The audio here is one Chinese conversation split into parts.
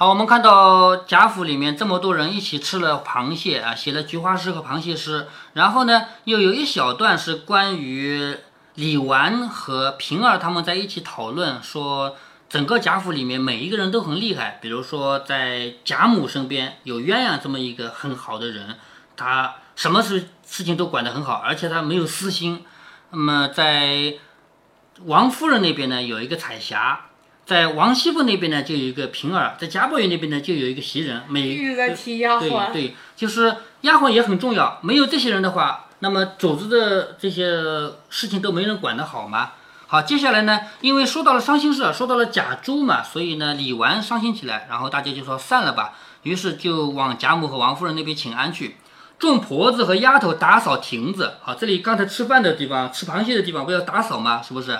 好，我们看到贾府里面这么多人一起吃了螃蟹啊，写了菊花诗和螃蟹诗。然后呢，又有一小段是关于李纨和平儿他们在一起讨论，说整个贾府里面每一个人都很厉害。比如说，在贾母身边有鸳鸯这么一个很好的人，他什么事事情都管得很好，而且他没有私心。那么在王夫人那边呢，有一个彩霞。在王熙凤那边呢，就有一个平儿；在贾宝玉那边呢，就有一个袭人。每一直在提丫鬟，对对，就是丫鬟也很重要。没有这些人的话，那么主子的这些事情都没人管得好嘛。好，接下来呢，因为说到了伤心事，说到了贾珠嘛，所以呢，李纨伤心起来，然后大家就说散了吧。于是就往贾母和王夫人那边请安去。众婆子和丫头打扫亭子。好，这里刚才吃饭的地方，吃螃蟹的地方，不要打扫吗？是不是？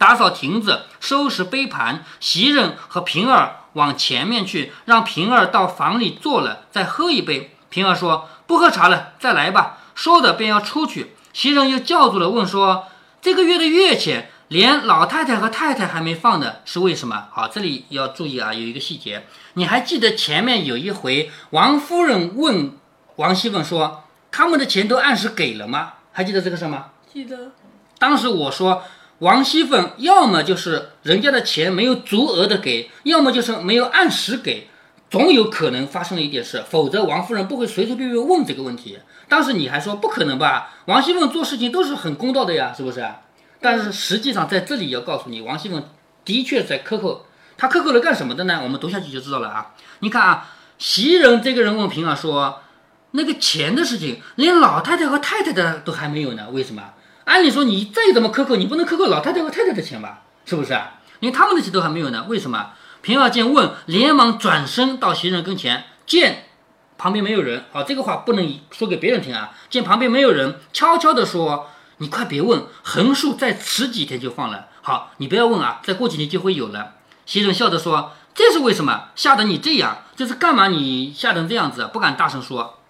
打扫亭子，收拾杯盘，袭人和平儿往前面去，让平儿到房里坐了，再喝一杯。平儿说：“不喝茶了，再来吧。”说着便要出去，袭人又叫住了，问说：“这个月的月钱，连老太太和太太还没放呢，是为什么？”好，这里要注意啊，有一个细节，你还记得前面有一回，王夫人问王熙凤说：“他们的钱都按时给了吗？”还记得这个事吗？记得。当时我说。王熙凤要么就是人家的钱没有足额的给，要么就是没有按时给，总有可能发生了一点事，否则王夫人不会随随便便问这个问题。当时你还说不可能吧？王熙凤做事情都是很公道的呀，是不是？但是实际上在这里要告诉你，王熙凤的确在克扣，她克扣了干什么的呢？我们读下去就知道了啊。你看啊，袭人这个人问平儿说，那个钱的事情，连老太太和太太的都还没有呢，为什么？按理说，你再怎么苛刻，你不能苛扣老太太和太太的钱吧？是不是啊？连他们的钱都还没有呢？为什么？平儿见问，连忙转身到袭人跟前，见旁边没有人，好，这个话不能说给别人听啊。见旁边没有人，悄悄地说：“你快别问，横竖再迟几天就放了。好，你不要问啊，再过几天就会有了。”袭人笑着说：“这是为什么？吓得你这样，这是干嘛？你吓成这样子，不敢大声说。”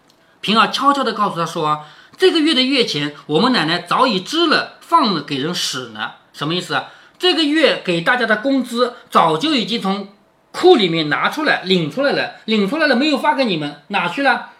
平儿悄悄地告诉他说。这个月的月钱，我们奶奶早已支了，放了给人使呢。什么意思啊？这个月给大家的工资早就已经从库里面拿出来领出来了，领出来了没有发给你们？哪去了？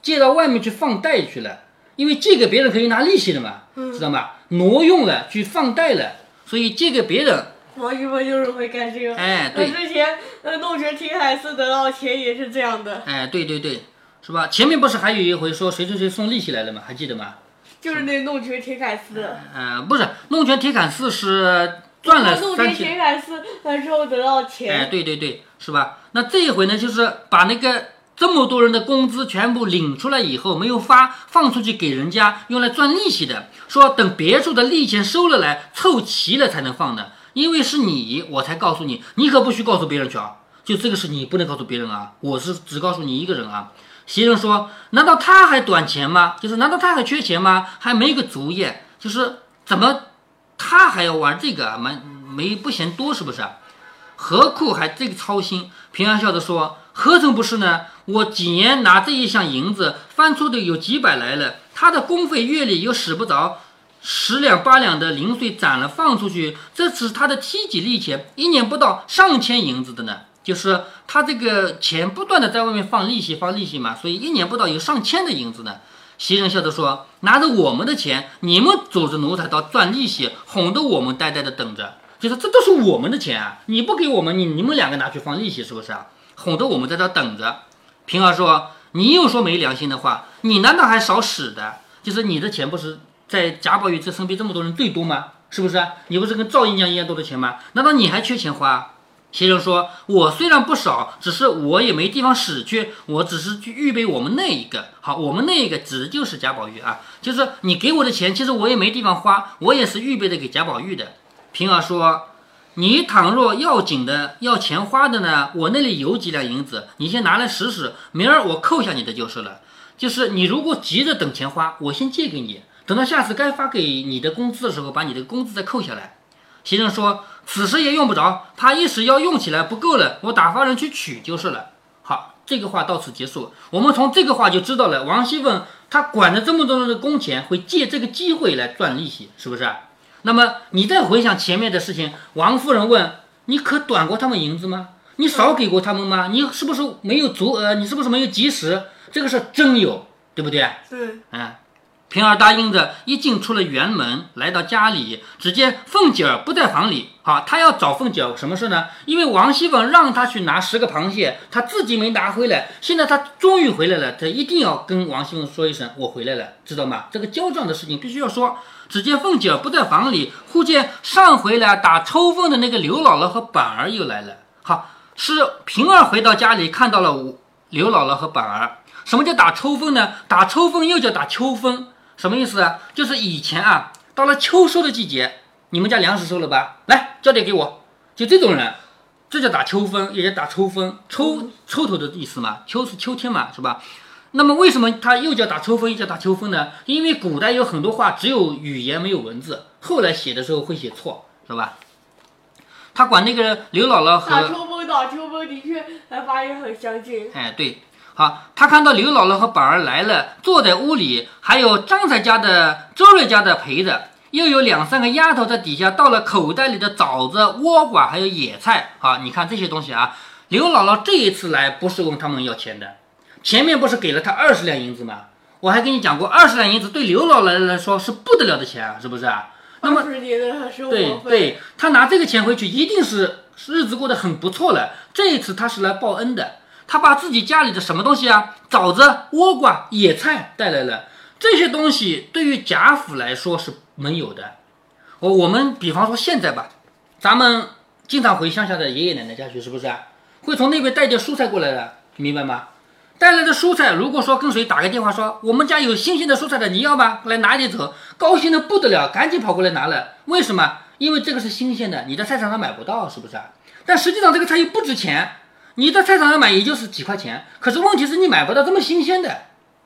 借到外面去放贷去了。因为借给别人可以拿利息的嘛，知道吗？挪用了去放贷了，所以借给别人。王一博就是会干这个。哎，对。之前呃弄成青海寺得到钱也是这样的。哎，对对对。是吧？前面不是还有一回说谁谁谁送利息来了吗？还记得吗？就是那弄权铁杆四。嗯，不是弄权铁杆四是赚了弄权铁杆寺那时候得到钱。哎，对对对，是吧？那这一回呢，就是把那个这么多人的工资全部领出来以后，没有发放出去给人家用来赚利息的，说等别处的利钱收了来凑齐了才能放的。因为是你，我才告诉你，你可不许告诉别人去啊！就这个事你不能告诉别人啊！我是只告诉你一个人啊！袭人说：“难道他还短钱吗？就是难道他还缺钱吗？还没个主意，就是怎么他还要玩这个？没没不嫌多是不是？何苦还这个操心？”平安笑着说：“何曾不是呢？我几年拿这一箱银子翻出的有几百来了，他的工费月里又使不着十两八两的零碎攒了放出去，这是他的梯级利钱，一年不到上千银子的呢。”就是他这个钱不断的在外面放利息，放利息嘛，所以一年不到有上千的银子呢。袭人笑着说：“拿着我们的钱，你们组织奴才到赚利息，哄得我们呆呆的等着。就是这都是我们的钱啊，你不给我们，你你们两个拿去放利息是不是啊？哄得我们在这等着。”平儿说：“你又说没良心的话，你难道还少使的？就是你的钱不是在贾宝玉这身边这么多人最多吗？是不是？你不是跟赵姨娘一样多的钱吗？难道你还缺钱花？”先生说：“我虽然不少，只是我也没地方使去，我只是去预备我们那一个。好，我们那一个指的就是贾宝玉啊，就是你给我的钱，其实我也没地方花，我也是预备的给贾宝玉的。”平儿说：“你倘若要紧的要钱花的呢，我那里有几两银子，你先拿来使使，明儿我扣下你的就是了。就是你如果急着等钱花，我先借给你，等到下次该发给你的工资的时候，把你的工资再扣下来。”先生说。此时也用不着，他一时要用起来不够了，我打发人去取就是了。好，这个话到此结束。我们从这个话就知道了，王熙凤她管着这么多人的工钱，会借这个机会来赚利息，是不是？那么你再回想前面的事情，王夫人问你可短过他们银子吗？你少给过他们吗？你是不是没有足额？你是不是没有及时？这个是真有，对不对？对，嗯，平儿答应着，一进出了园门，来到家里，只见凤姐儿不在房里。好，他要找凤姐儿什么事呢？因为王熙凤让他去拿十个螃蟹，他自己没拿回来。现在他终于回来了，他一定要跟王熙凤说一声我回来了，知道吗？这个交账的事情必须要说。只见凤姐儿不在房里，忽见上回来打抽风的那个刘姥姥和板儿又来了。好，是平儿回到家里看到了刘姥姥和板儿。什么叫打抽风呢？打抽风又叫打秋风，什么意思啊？就是以前啊，到了秋收的季节，你们家粮食收了吧？来交点给我，就这种人，这叫打秋风，也叫打抽风，抽抽头的意思嘛。秋是秋天嘛，是吧？那么为什么它又叫打抽风，又叫打秋风呢？因为古代有很多话只有语言没有文字，后来写的时候会写错，是吧？他管那个刘姥姥和打秋风，打秋风的确，发音很相近。哎，对，好，他看到刘姥姥和宝儿来了，坐在屋里，还有张才家的、周瑞家的陪着，又有两三个丫头在底下倒了口袋里的枣子、倭瓜，还有野菜。好，你看这些东西啊，刘姥姥这一次来不是问他们要钱的，前面不是给了他二十两银子吗？我还跟你讲过，二十两银子对刘姥姥来说是不得了的钱啊，是不是啊？那么对，对，他拿这个钱回去，一定是日子过得很不错了。这一次他是来报恩的，他把自己家里的什么东西啊，枣子、倭瓜、野菜带来了。这些东西对于贾府来说是没有的。我我们比方说现在吧，咱们经常回乡下的爷爷奶奶家去，是不是啊？会从那边带点蔬菜过来的，明白吗？带来的蔬菜，如果说跟谁打个电话说我们家有新鲜的蔬菜的，你要吗？来拿点走，高兴的不得了，赶紧跑过来拿了。为什么？因为这个是新鲜的，你在菜场上买不到，是不是啊？但实际上这个菜又不值钱，你在菜场上买也就是几块钱，可是问题是你买不到这么新鲜的，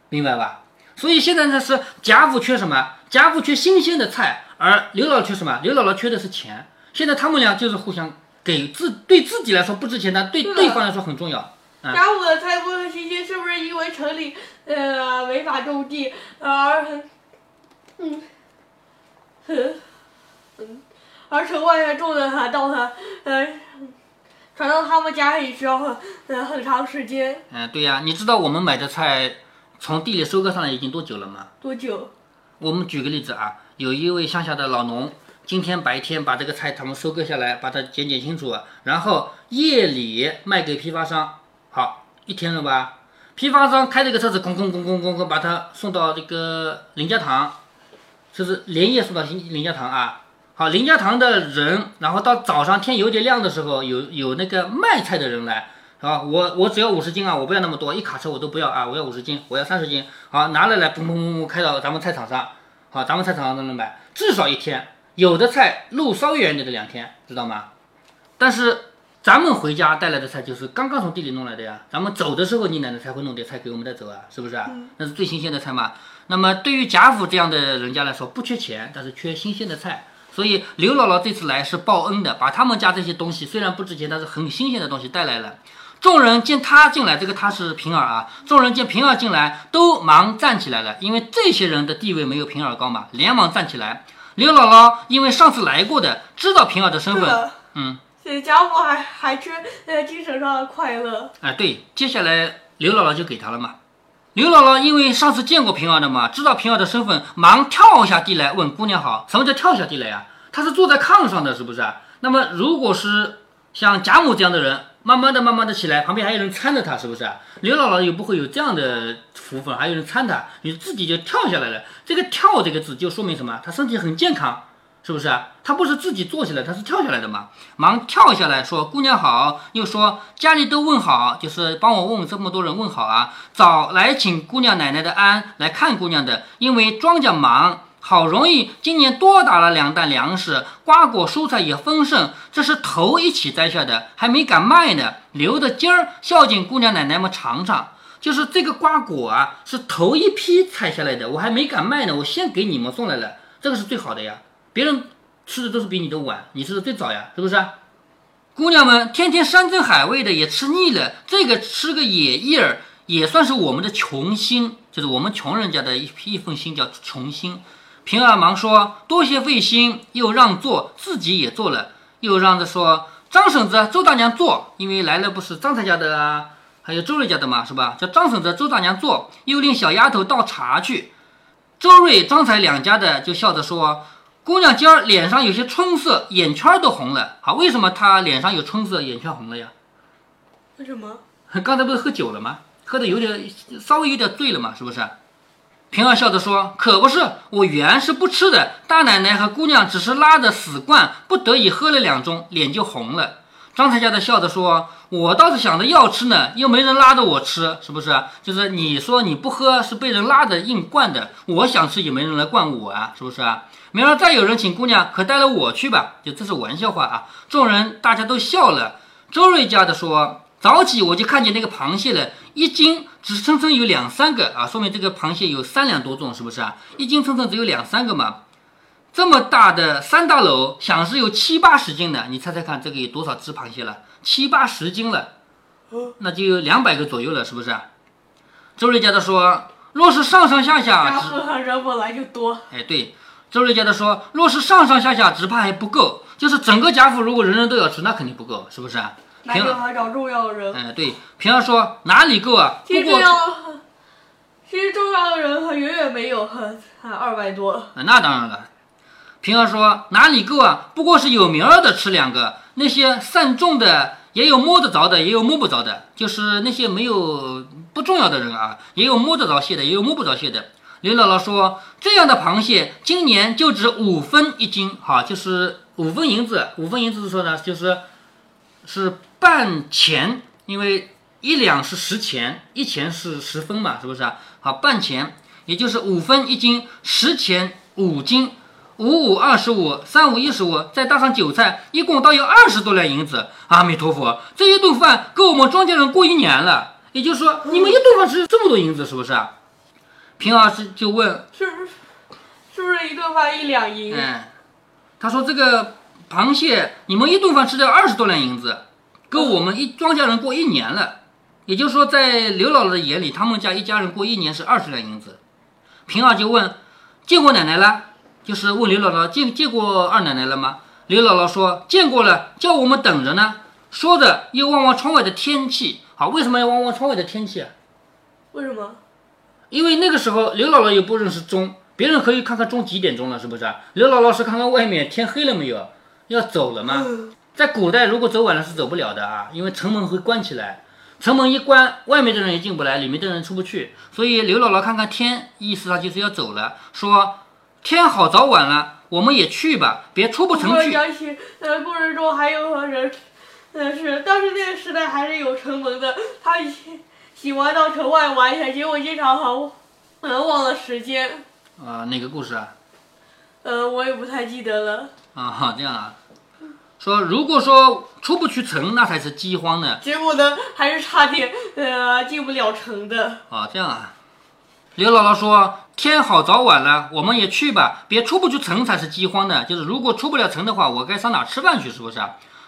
明白吧？所以现在呢是贾府缺什么？贾府缺新鲜的菜，而刘姥姥缺什么？刘姥姥缺的是钱。现在他们俩就是互相给自对自己来说不值钱，但对对对方来说很重要。贾府的菜不很新鲜，是不是因为城里呃违法种地而嗯嗯 嗯，而城外面种的还到它呃传到他们家里需要很呃很长时间，嗯，对呀、你知道我们买的菜从地里收割上来已经多久了吗？多久？我们举个例子啊，有一位乡下的老农，今天白天把这个菜他们收割下来，把它剪剪清楚，然后夜里卖给批发商，好，一天了吧？批发商开这个车子，咣咣咣咣咣咣，把它送到这个林家堂，就是连夜送到林林家堂啊。好，林家堂的人，然后到早上天有点亮的时候，有有那个卖菜的人来，啊，我我只要五十斤啊，我不要那么多，一卡车我都不要啊，我要五十斤，我要三十斤，好，拿来来，嘣嘣嘣嘣，开到咱们菜场上，好，咱们菜场上都能买，至少一天，有的菜路稍远一点的两天，知道吗？但是咱们回家带来的菜就是刚刚从地里弄来的呀，咱们走的时候你奶奶才会弄点菜给我们带走啊，是不是啊？那是最新鲜的菜嘛。那么对于贾府这样的人家来说，不缺钱，但是缺新鲜的菜。所以刘姥姥这次来是报恩的，把他们家这些东西虽然不值钱，但是很新鲜的东西带来了。众人见他进来，这个他是平儿啊。众人见平儿进来，都忙站起来了，因为这些人的地位没有平儿高嘛，连忙站起来。刘姥姥因为上次来过的，知道平儿的身份，嗯，这家伙还还缺呃精神上的快乐，哎，对，接下来刘姥姥就给他了嘛。刘姥姥因为上次见过平儿的嘛，知道平儿的身份，忙跳下地来问姑娘好。什么叫跳下地来呀、她是坐在炕上的，是不是？那么如果是像贾母这样的人，慢慢的、慢慢的起来，旁边还有人搀着她，是不是？刘姥姥又不会有这样的福分，还有人搀她，你自己就跳下来了。这个“跳”这个字就说明什么？她身体很健康，是不是啊？她不是自己坐起来，他是跳下来的嘛。忙跳下来说：“姑娘好。”又说：“家里都问好，就是帮我问这么多人问好啊。早来请姑娘奶奶的安来看姑娘的，因为庄稼忙。”好容易今年多打了两担粮食，瓜果蔬菜也丰盛，这是头一起摘下的，还没敢卖呢，留着今儿孝敬姑娘奶奶们尝尝。就是这个瓜果啊，是头一批采下来的，我还没敢卖呢，我先给你们送来了，这个是最好的呀。别人吃的都是比你的晚，你吃的最早呀，是不是？姑娘们天天山珍海味的也吃腻了，这个吃个野叶儿也算是我们的穷心，就是我们穷人家的一一份心叫穷心。平儿忙说：“多谢费心，又让座，自己也做了，又让着说：‘张婶子、周大娘坐，因为来了不是张太家的啊，还有周瑞家的嘛，是吧？叫张婶子、周大娘坐，又令小丫头倒茶去。周瑞、张才两家的就笑着说：“姑娘今儿脸上有些春色，眼圈都红了。好，为什么她脸上有春色，眼圈红了呀？为什么？刚才不是喝酒了吗？喝的有点稍微有点醉了嘛，是不是？”平儿笑着说：“可不是，我原是不吃的。大奶奶和姑娘只是拉着死灌，不得已喝了两盅，脸就红了。”张才家的笑着说：“我倒是想着要吃呢，又没人拉着我吃，是不是？就是你说你不喝是被人拉着硬灌的，我想吃也没人来灌我啊，是不是啊？明儿再有人请姑娘，可带了我去吧。就这是玩笑话啊！众人大家都笑了。周瑞家的说：早起我就看见那个螃蟹了，一斤。”只称称有两三个啊，说明这个螃蟹有三两多重，是不是啊？一斤称称只有两三个嘛，这么大的三大篓，想是有七八十斤的，你猜猜看，这个有多少只螃蟹了？七八十斤了，那就有两百个左右了，是不是？周瑞家的说，若是上上下下，人本来就多。哎，对，周瑞家的说，若是上上下下，只怕还不够，就是整个贾府如果人人都要吃，那肯定不够，是不是？平儿还找重要的人。哎，对，平儿说哪里够啊？其实重要，其实重要的人还远远没有，还二百多。那当然了。平儿说哪里够啊？不过是有名儿的吃两个，那些散重的也有摸得着的，也有摸不着的，就是那些没有不重要的人啊，也有摸得着蟹的，也有摸不着蟹的。刘姥姥说这样的螃蟹今年就值五分一斤，哈，就是五分银子。五分银子是说呢，就是是。半钱，因为一两是十钱，一钱是十分嘛，是不是啊？好，半钱，也就是五分一斤，十钱五斤，五五二十五，三五一十五，再搭上韭菜，一共倒有二十多两银子。阿弥陀佛，这一顿饭够我们庄稼人过一年了。也就是说，你们一顿饭吃这么多银子，是不是啊？平儿是就问，是不是是不是一顿饭一两银？哎，他说这个螃蟹，你们一顿饭吃掉二十多两银子。够我们一庄稼人过一年了，也就是说，在刘姥姥的眼里，他们家一家人过一年是二十两银子。平儿就问：“见过奶奶了？”就是问刘姥姥见见过二奶奶了吗？刘姥姥说：“见过了，叫我们等着呢。”说着又望望窗外的天气。好，为什么要望望窗外的天气啊？为什么？因为那个时候刘姥姥也不认识钟，别人可以看看钟几点钟了，是不是？刘姥姥是看看外面天黑了没有，要走了吗？在古代，如果走晚了是走不了的啊，因为城门会关起来，城门一关，外面的人也进不来，里面的人出不去。所以刘姥姥看看天，意思她就是要走了，说天好早晚了，我们也去吧，别出不成去。我想起，呃，故事中还有人，但是但是那个时代还是有城门的，他喜喜欢到城外玩一下，结果经常好，嗯，忘了时间。啊，哪个故事啊？呃，我也不太记得了。啊，这样啊。说，如果说出不去城，那才是饥荒呢。结果呢，还是差点呃进不了城的。啊，这样啊。刘姥姥说：“天好早晚了，我们也去吧，别出不去城才是饥荒呢。就是如果出不了城的话，我该上哪吃饭去？是不是？”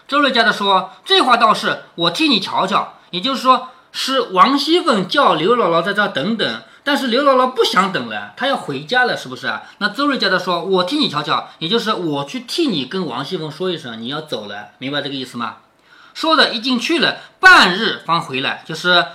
周瑞家的说：“这话倒是，我替你瞧瞧。也就是说，是王熙凤叫刘姥姥在这等等。”但是刘姥姥不想等了，她要回家了，是不是啊？那周瑞家的说：“我替你瞧瞧，也就是我去替你跟王熙凤说一声，你要走了，明白这个意思吗？”说的一进去了，半日方回来，就是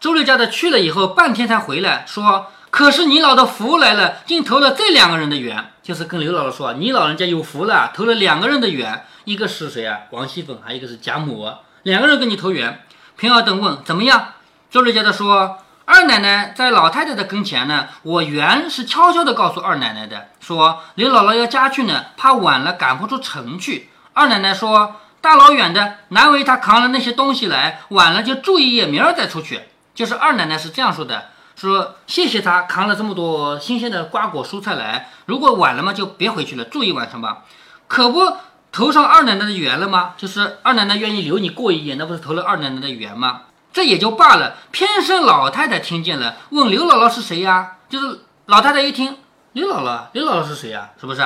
周瑞家的去了以后，半天才回来，说：“可是你老的福来了，竟投了这两个人的缘，就是跟刘姥姥说，你老人家有福了，投了两个人的缘，一个是谁啊？王熙凤，还有一个是贾母，两个人跟你投缘。”平儿等问怎么样？周瑞家的说。二奶奶在老太太的跟前呢，我原是悄悄地告诉二奶奶的，说刘姥姥要家去呢，怕晚了赶不出城去。二奶奶说，大老远的，难为她扛了那些东西来，晚了就住一夜，明儿再出去。就是二奶奶是这样说的，说谢谢她扛了这么多新鲜的瓜果蔬菜来，如果晚了嘛，就别回去了，住一晚上吧。可不投上二奶奶的缘了吗？就是二奶奶愿意留你过一夜，那不是投了二奶奶的缘吗？这也就罢了，偏生老太太听见了，问刘姥姥是谁呀？就是老太太一听，刘姥姥，刘姥姥是谁呀？是不是？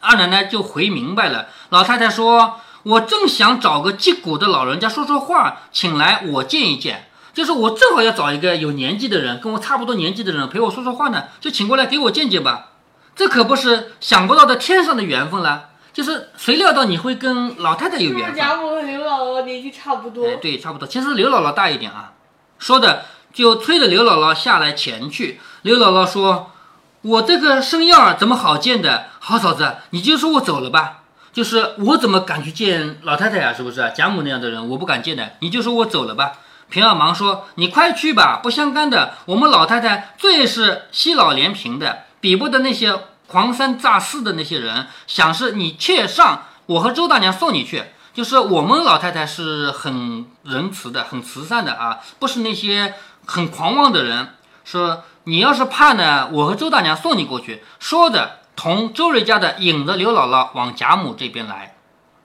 二奶奶就回明白了。老太太说：“我正想找个击鼓的老人家说说话，请来我见一见。就是我正好要找一个有年纪的人，跟我差不多年纪的人陪我说说话呢，就请过来给我见见吧。这可不是想不到的天上的缘分了。就是谁料到你会跟老太太有缘分？贾母和刘姥姥年纪差不多？哎，对，差不多。其实刘姥姥大一点啊，说的就催着刘姥姥下来前去。刘姥姥说：“我这个生样儿怎么好见的？好嫂子，你就说我走了吧。就是我怎么敢去见老太太呀、是不是？贾母那样的人，我不敢见的。你就说我走了吧。”平儿忙说：“你快去吧，不相干的。我们老太太最是惜老怜贫的，比不得那些狂三诈四的那些人。想是你妾上，我和周大娘送你去。就是我们老太太是很仁慈的，很慈善的啊，不是那些很狂妄的人。说你要是怕呢，我和周大娘送你过去。说着，同周瑞家的引着刘姥姥往贾母这边来。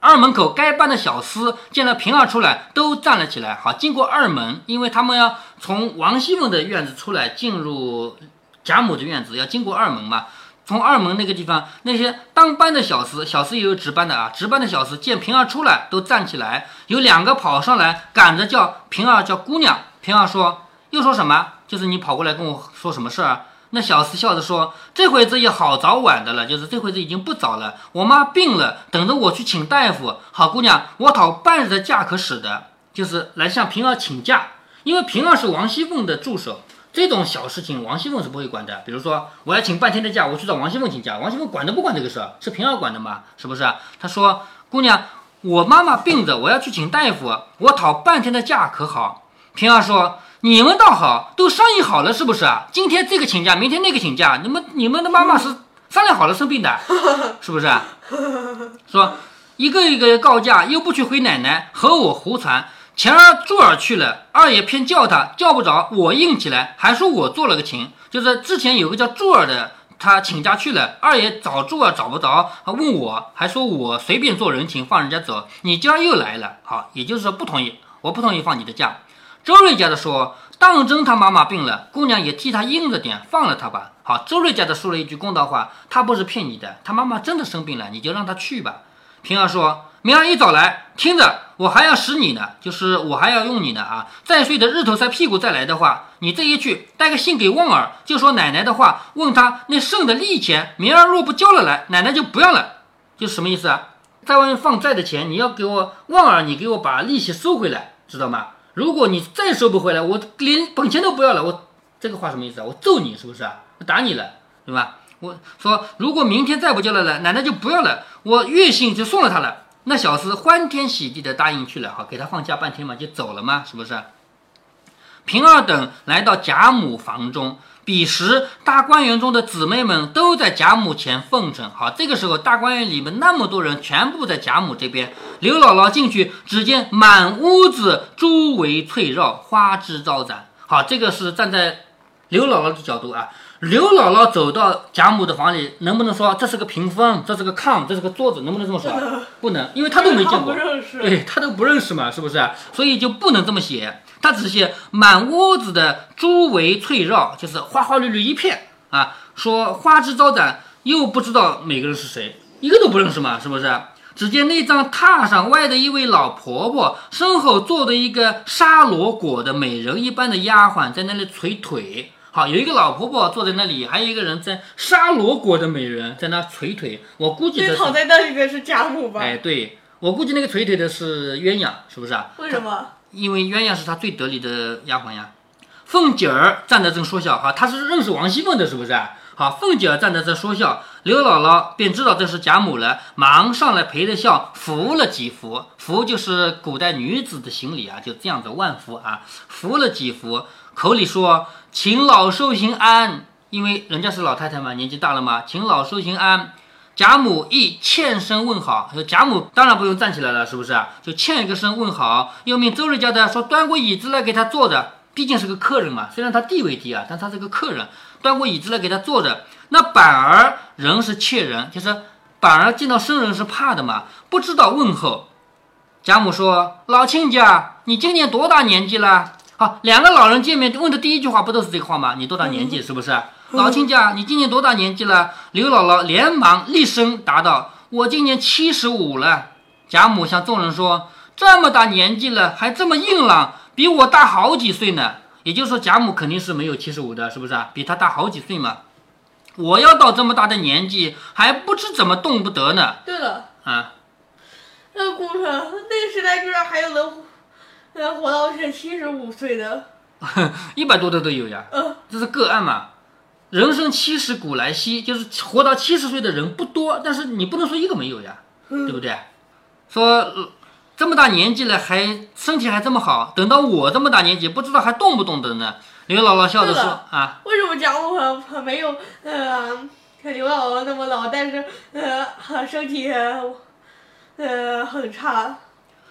二门口该班的小厮见了平儿出来，都站了起来。好，经过二门，因为他们要从王熙凤的院子出来，进入贾母的院子，要经过二门嘛。从二门那个地方，那些当班的小厮，小厮也有值班的啊，值班的小厮见平儿出来，都站起来。有两个跑上来，赶着叫平儿叫姑娘。平儿说：“又说什么？就是你跑过来跟我说什么事儿？”那小厮笑着说：“这会子也好早晚的了，就是这会子已经不早了。我妈病了，等着我去请大夫。好姑娘，我讨半日的假可使的，就是来向平儿请假。因为平儿是王熙凤的助手，这种小事情王熙凤是不会管的。比如说我要请半天的假，我去找王熙凤请假，王熙凤管都不管这个事儿，是平儿管的嘛？是不是？她说：姑娘，我妈妈病着，我要去请大夫，我讨半天的假可好？平儿说。”你们倒好，都商议好了是不是啊？今天这个请假，明天那个请假，你们你们的妈妈是商量好了生病的，是不是？说一个一个告假，又不去回奶奶，和我胡传。前儿柱儿去了，二爷偏叫他，叫不着，我硬起来，还说我做了个情。就是之前有个叫柱儿的，他请假去了，二爷找柱儿找不着，还问我，还说我随便做人情放人家走。你今儿又来了，好，也就是说不同意，我不同意放你的假。周瑞家的说，当真他妈妈病了，姑娘也替他应着点，放了他吧。好，周瑞家的说了一句公道话，他不是骗你的，他妈妈真的生病了，你就让他去吧。平儿说，明儿一早来，听着，我还要使你呢，就是我还要用你呢啊。再睡的日头晒屁股再来的话，你这一去，带个信给旺儿，就说奶奶的话，问他那剩的利钱，明儿若不交了来，奶奶就不要了，就什么意思啊？在外面放债的钱，你要给我旺儿，你给我把利息收回来，知道吗？如果你再收不回来，我连本钱都不要了。我这个话什么意思啊？我揍你是不是啊？我打你了，对吧？我说如果明天再不交了来，奶奶就不要了。我月薪就送了他了。那小厮欢天喜地的答应去了，好给他放假半天嘛，就走了嘛，是不是？平儿等来到贾母房中，彼时大观园中的姊妹们都在贾母前奉承。好，这个时候大观园里面那么多人，全部在贾母这边。刘姥姥进去，只见满屋子珠围翠绕，花枝招展。好，这个是站在刘姥姥的角度啊。刘姥姥走到贾母的房里，能不能说这是个屏风，这是个炕，这是个桌子？能不能这么说？不能，因为她都没见过。对他都不认识嘛，是不是？所以就不能这么写，他只写满屋子的珠围翠绕，就是花花绿绿一片啊。说花枝招展，又不知道每个人是谁，一个都不认识嘛，是不是？只见那张榻上歪的一位老婆婆，身后坐着一个沙罗裹的美人一般的丫鬟，在那里捶腿。好，有一个老婆婆坐在那里，还有一个人在沙罗国的美人在那捶腿。我估计这是这躺在那里的是贾母吧？哎，对我估计那个捶腿的是鸳鸯，是不是啊？为什么？因为鸳鸯是他最得力的丫鬟呀。凤姐儿站在这说笑，哈，她是认识王熙凤的，是不是啊？好，凤姐儿站在这说笑，刘姥姥便知道这是贾母了，忙上来陪着笑，扶了几扶，扶就是古代女子的行礼啊，就这样子万福啊，扶了几扶，口里说请老寿星安，因为人家是老太太嘛，年纪大了嘛，请老寿星安。贾母亦欠身问好，说贾母当然不用站起来了，是不是？就欠一个身问好，又命周瑞家的说端过椅子来给他坐着，毕竟是个客人嘛，虽然他地位低啊，但他是个客人，端过椅子来给他坐着。那板儿人是怯人，就是板儿见到生人是怕的嘛，不知道问候。贾母说：“老亲家，你今年多大年纪了？”好，两个老人见面问的第一句话不都是这个话吗？你多大年纪？是不是？老亲家，你今年多大年纪了？刘姥姥连忙厉声答道：“我今年七十五了。”贾母向众人说：“这么大年纪了，还这么硬朗，比我大好几岁呢。”也就是说，贾母肯定是没有七十五的，是不是啊？比他大好几岁嘛。我要到这么大的年纪，还不知怎么动不得呢。对了，啊，那个故事，那个时代居然还有能能活到是七十五岁的，一百多的都有呀，嗯，这是个案嘛。人生七十古来稀，就是活到七十岁的人不多，但是你不能说一个没有呀，对不对？说、呃这么大年纪了还身体还这么好，等到我这么大年纪，不知道还动不动的呢。刘姥姥笑着说啊，为什么讲我我没有呃像刘姥姥那么老，但是呃身体呃很差？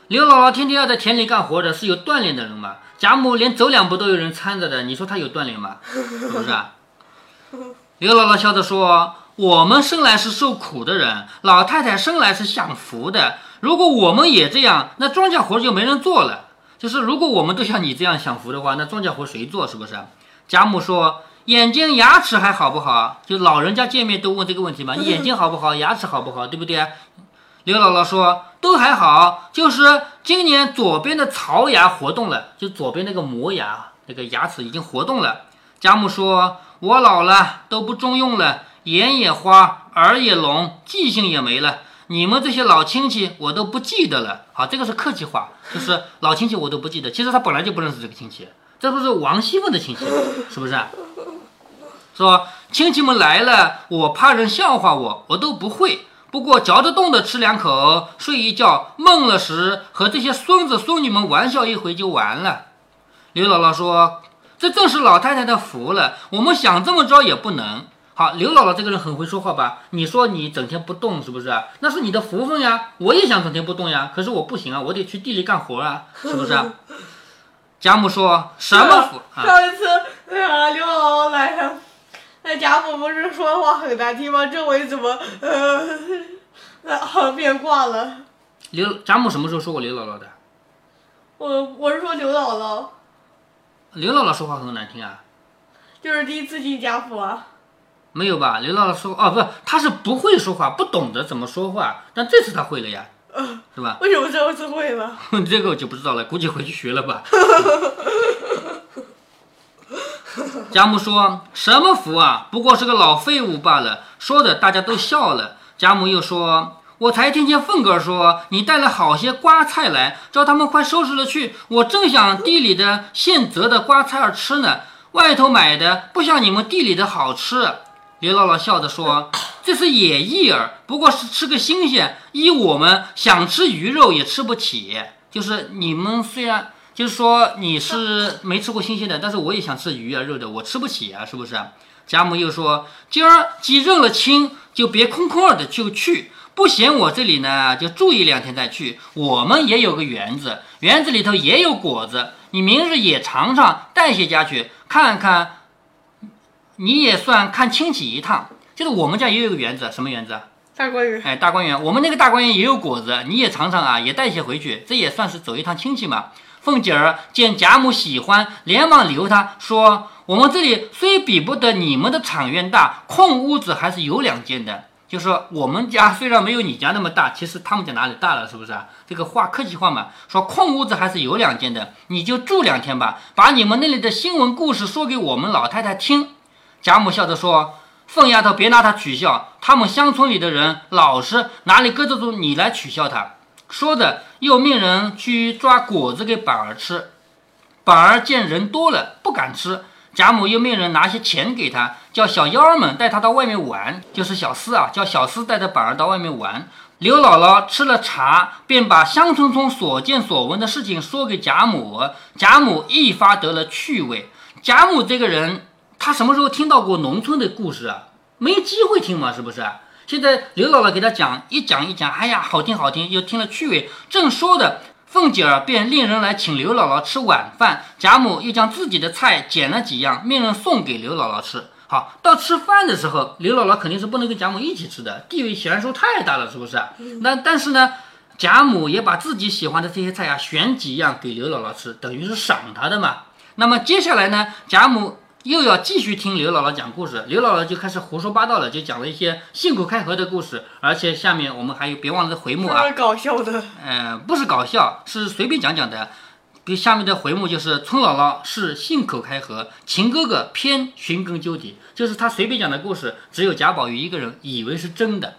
刘姥姥天天要在田里干活的，是有锻炼的人吗。贾母连走两步都有人搀着的，你说她有锻炼吗？是不是啊？刘姥姥笑着说：“我们生来是受苦的人，老太太生来是享福的。如果我们也这样，那庄稼活就没人做了。就是如果我们都像你这样享福的话，那庄稼活谁做？是不是？”贾母说：“眼睛牙齿还好不好？就老人家见面都问这个问题嘛，你眼睛好不好，牙齿好不好，对不对？”刘姥姥说：“都还好，就是今年左边的槽牙活动了，就左边那个磨牙那个牙齿已经活动了。”贾母说：“我老了，都不中用了，眼也花，耳也聋，记性也没了。你们这些老亲戚，我都不记得了。好，这个是客气话，就是老亲戚我都不记得。其实他本来就不认识这个亲戚，这不是王熙凤的亲戚，是不是？说亲戚们来了，我怕人笑话我，我都不会。不过嚼得动的吃两口，睡一觉，梦了时和这些孙子孙女们玩笑一回就完了。刘姥姥说：“这正是老太太的福了，我们想这么着也不能。”好，刘姥姥这个人很会说话吧？你说你整天不动，是不是？那是你的福分呀！我也想整天不动呀，可是我不行啊，我得去地里干活啊，是不是？贾母说什么福？上一次呃刘姥姥，那贾母不是说话很难听吗？这回怎么呃呃 变卦了？刘贾母什么时候说过刘姥姥的？我我是说刘姥姥，刘姥姥说话很难听啊？就是第一次进贾府啊。没有吧？刘姥姥说哦，不，她是不会说话，不懂得怎么说话，但这次她会了呀，是吧？为什么这次会了？这个我就不知道了，估计回去学了吧。贾母说什么福啊？不过是个老废物罢了。说的大家都笑了。贾母又说：“我才听见凤哥说你带了好些瓜菜来，叫他们快收拾了去。我正想地里的现择的瓜菜儿吃呢，外头买的不像你们地里的好吃。”刘姥姥笑着说：“这是野意儿，不过是吃个新鲜。依我们想吃鱼肉也吃不起，就是你们虽然就是说你是没吃过新鲜的，但是我也想吃鱼啊肉的，我吃不起啊，是不是？”贾母又说：“今儿既认了亲，就别空空儿的就去，不嫌我这里呢，就住一两天再去。我们也有个园子，园子里头也有果子，你明日也尝尝，带些家去看看。”你也算看亲戚一趟，就是我们家也有个园子，什么园子？大观园。哎，大观园，我们那个大观园也有果子，你也尝尝啊，也带些回去，这也算是走一趟亲戚嘛。凤姐儿见贾母喜欢，连忙留她说：“我们这里虽比不得你们的场院大，空屋子还是有两间的。就说我们家虽然没有你家那么大，其实他们家哪里大了，是不是啊？这个话客气话嘛，说空屋子还是有两间的，你就住两天吧，把你们那里的新闻故事说给我们老太太听。”贾母笑着说：“凤丫头，别拿她取笑，他们乡村里的人老实，哪里搁得住你来取笑他？”说着，又命人去抓果子给板儿吃。板儿见人多了，不敢吃。贾母又命人拿些钱给他，叫小妖儿们带他到外面玩，就是小厮啊，叫小厮带着板儿到外面玩。刘姥姥吃了茶，便把乡村中所见所闻的事情说给贾母，贾母一发得了趣味。贾母这个人。他什么时候听到过农村的故事啊？没机会听嘛，是不是？现在刘姥姥给他讲，一讲一讲，哎呀，好听好听，又听了趣味。正说的，凤姐儿便令人来请刘姥姥吃晚饭。贾母又将自己的菜捡了几样，命人送给刘姥姥吃。好，到吃饭的时候，刘姥姥肯定是不能跟贾母一起吃的，地位悬殊太大了，是不是？那但是呢，贾母也把自己喜欢的这些菜啊，选几样给刘姥姥吃，等于是赏她的嘛。那么接下来呢，贾母。又要继续听刘姥姥讲故事，刘姥姥就开始胡说八道了，就讲了一些信口开河的故事，而且下面我们还有别忘了回目啊，搞笑的，呃，不是搞笑，是随便讲讲的。比下面的回目就是村姥姥是信口开河，秦哥哥偏寻根究底，就是他随便讲的故事，只有贾宝玉一个人以为是真的。